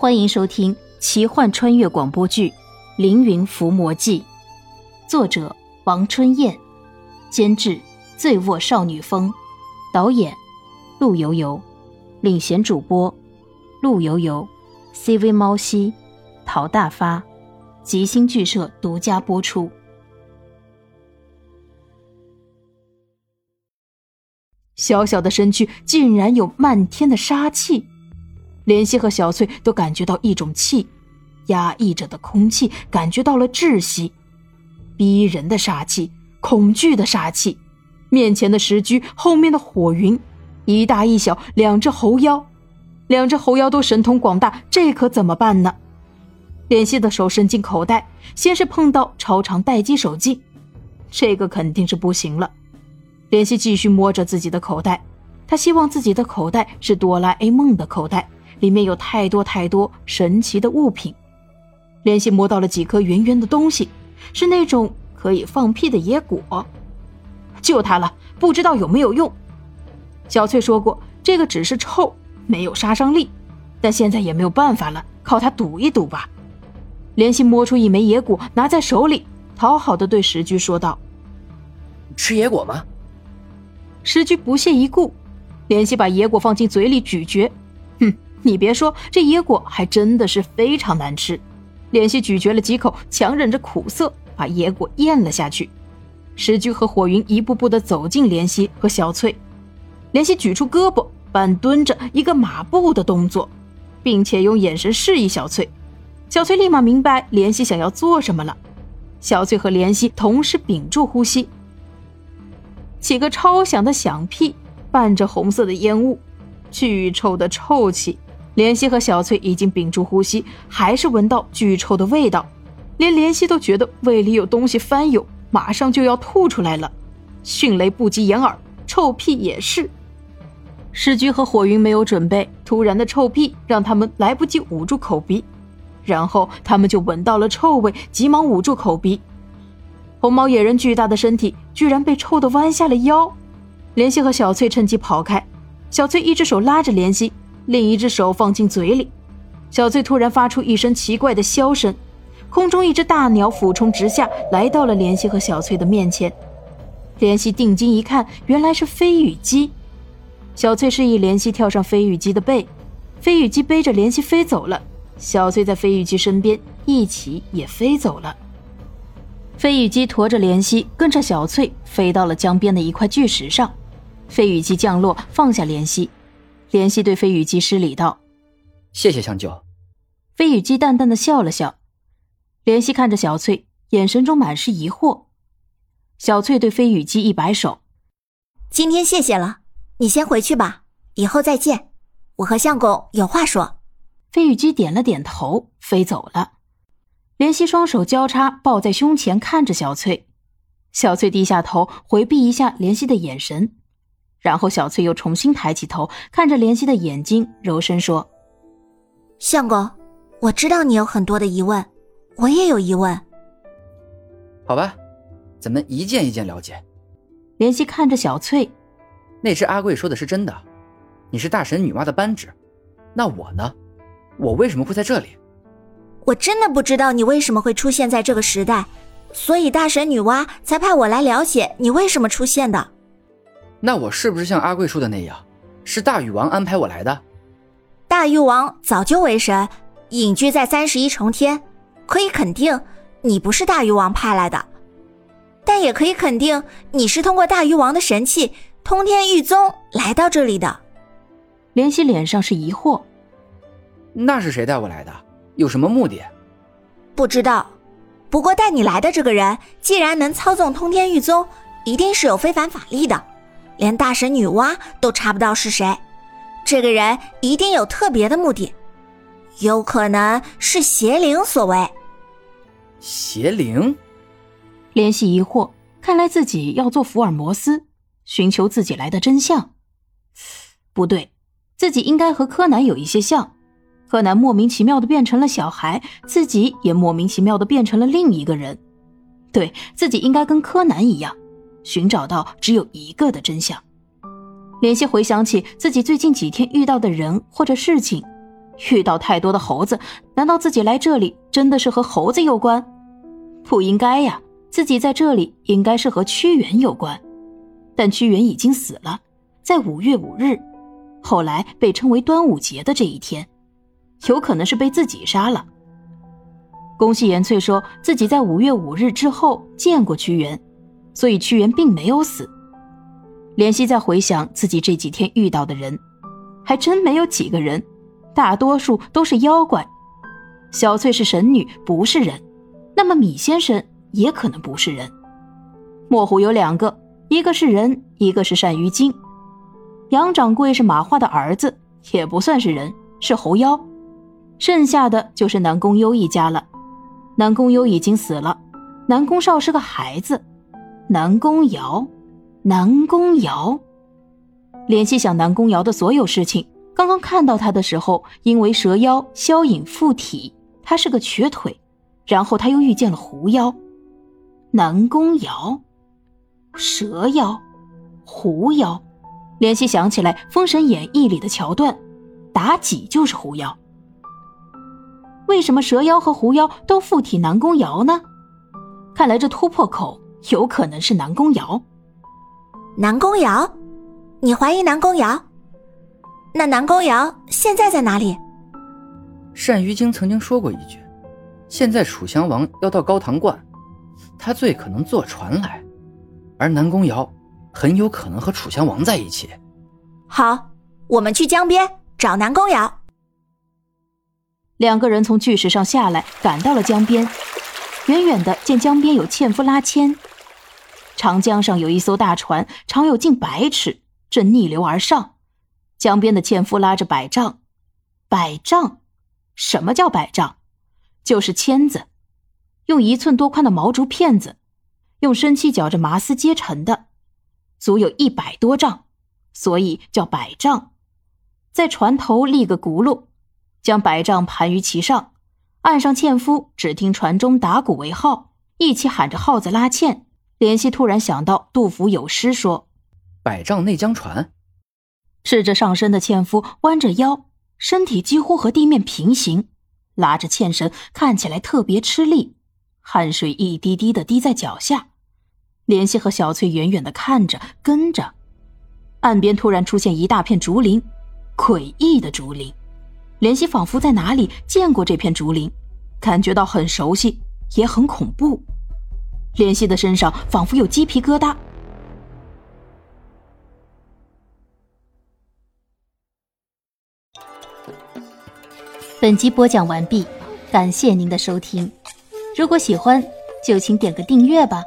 欢迎收听奇幻穿越广播剧《凌云伏魔记》，作者王春燕，监制醉卧少女风，导演陆游游，领衔主播陆游游，CV 猫西，陶大发，吉星剧社独家播出。小小的身躯竟然有漫天的杀气。莲希和小翠都感觉到一种气，压抑着的空气感觉到了窒息，逼人的杀气，恐惧的杀气。面前的石居，后面的火云，一大一小两只猴妖，两只猴妖都神通广大，这可怎么办呢？莲希的手伸进口袋，先是碰到超长待机手机，这个肯定是不行了。莲希继续摸着自己的口袋，他希望自己的口袋是哆啦 A 梦的口袋。里面有太多太多神奇的物品，联系摸到了几颗圆圆的东西，是那种可以放屁的野果。就它了，不知道有没有用。小翠说过，这个只是臭，没有杀伤力，但现在也没有办法了，靠它赌一赌吧。联系摸出一枚野果，拿在手里，讨好的对石居说道：“吃野果吗？”石居不屑一顾，联系把野果放进嘴里咀嚼，哼。你别说，这野果还真的是非常难吃。莲希咀嚼了几口，强忍着苦涩，把野果咽了下去。石居和火云一步步的走近莲希和小翠。莲希举出胳膊，半蹲着一个马步的动作，并且用眼神示意小翠。小翠立马明白莲希想要做什么了。小翠和莲希同时屏住呼吸，几个超响的响屁，伴着红色的烟雾，巨臭的臭气。莲希和小翠已经屏住呼吸，还是闻到巨臭的味道，连莲希都觉得胃里有东西翻涌，马上就要吐出来了。迅雷不及掩耳，臭屁也是。世居和火云没有准备，突然的臭屁让他们来不及捂住口鼻，然后他们就闻到了臭味，急忙捂住口鼻。红毛野人巨大的身体居然被臭得弯下了腰。莲希和小翠趁机跑开，小翠一只手拉着莲希。另一只手放进嘴里，小翠突然发出一声奇怪的箫声，空中一只大鸟俯冲直下，来到了莲希和小翠的面前。莲希定睛一看，原来是飞羽鸡。小翠示意莲希跳上飞羽鸡的背，飞羽鸡背着莲希飞走了。小翠在飞羽鸡身边一起也飞走了。飞羽鸡驮着莲希，跟着小翠飞到了江边的一块巨石上。飞羽鸡降落，放下莲希。莲希对飞羽姬施礼道：“谢谢相救。”飞羽姬淡淡的笑了笑。怜惜看着小翠，眼神中满是疑惑。小翠对飞羽姬一摆手：“今天谢谢了，你先回去吧，以后再见。我和相公有话说。”飞羽姬点了点头，飞走了。怜惜双手交叉抱在胸前，看着小翠。小翠低下头，回避一下怜惜的眼神。然后小翠又重新抬起头，看着莲希的眼睛，柔声说：“相公，我知道你有很多的疑问，我也有疑问。好吧，咱们一件一件了解。”莲希看着小翠：“那只阿贵说的是真的，你是大神女娲的扳指，那我呢？我为什么会在这里？我真的不知道你为什么会出现在这个时代，所以大神女娲才派我来了解你为什么出现的。”那我是不是像阿贵说的那样，是大禹王安排我来的？大禹王早就为神，隐居在三十一重天，可以肯定你不是大禹王派来的，但也可以肯定你是通过大禹王的神器通天玉宗来到这里的。莲希脸上是疑惑，那是谁带我来的？有什么目的？不知道。不过带你来的这个人，既然能操纵通天玉宗，一定是有非凡法力的。连大神女娲都查不到是谁，这个人一定有特别的目的，有可能是邪灵所为。邪灵？联系疑惑，看来自己要做福尔摩斯，寻求自己来的真相。不对，自己应该和柯南有一些像。柯南莫名其妙的变成了小孩，自己也莫名其妙的变成了另一个人。对自己应该跟柯南一样。寻找到只有一个的真相。莲希回想起自己最近几天遇到的人或者事情，遇到太多的猴子，难道自己来这里真的是和猴子有关？不应该呀，自己在这里应该是和屈原有关。但屈原已经死了，在五月五日，后来被称为端午节的这一天，有可能是被自己杀了。宫西延翠说自己在五月五日之后见过屈原，所以屈原并没有死。怜惜在回想自己这几天遇到的人，还真没有几个人，大多数都是妖怪。小翠是神女，不是人，那么米先生也可能不是人。莫虎有两个，一个是人，一个是鳝鱼精。杨掌柜是马化的儿子，也不算是人，是猴妖。剩下的就是南宫幽一家了。南宫幽已经死了，南宫少是个孩子，南宫瑶，南宫瑶。联系想南宫瑶的所有事情，刚刚看到他的时候，因为蛇妖萧影附体，他是个瘸腿，然后他又遇见了狐妖，南宫瑶，蛇妖，狐妖。联系想起来《封神演义》里的桥段，妲己就是狐妖。为什么蛇妖和狐妖都附体南宫瑶呢？看来这突破口有可能是南宫瑶。南宫瑶，你怀疑南宫瑶？那南宫瑶现在在哪里？单于京曾经说过一句：“现在楚襄王要到高唐观，他最可能坐船来，而南宫瑶很有可能和楚襄王在一起。”好，我们去江边找南宫瑶。两个人从巨石上下来，赶到了江边。远远的见江边有纤夫拉纤，长江上有一艘大船，长有近百尺，正逆流而上。江边的纤夫拉着百丈，百丈，什么叫百丈？就是签子，用一寸多宽的毛竹片子，用生漆绞着麻丝接成的，足有一百多丈，所以叫百丈。在船头立个轱辘。将百丈盘于其上，岸上纤夫只听船中打鼓为号，一起喊着号子拉纤。怜惜突然想到杜甫有诗说：“百丈内江船。”赤着上身的纤夫弯着腰，身体几乎和地面平行，拉着纤绳，看起来特别吃力，汗水一滴滴的滴在脚下。怜惜和小翠远远的看着，跟着。岸边突然出现一大片竹林，诡异的竹林。怜惜仿佛在哪里见过这片竹林，感觉到很熟悉，也很恐怖。怜惜的身上仿佛有鸡皮疙瘩。本集播讲完毕，感谢您的收听。如果喜欢，就请点个订阅吧。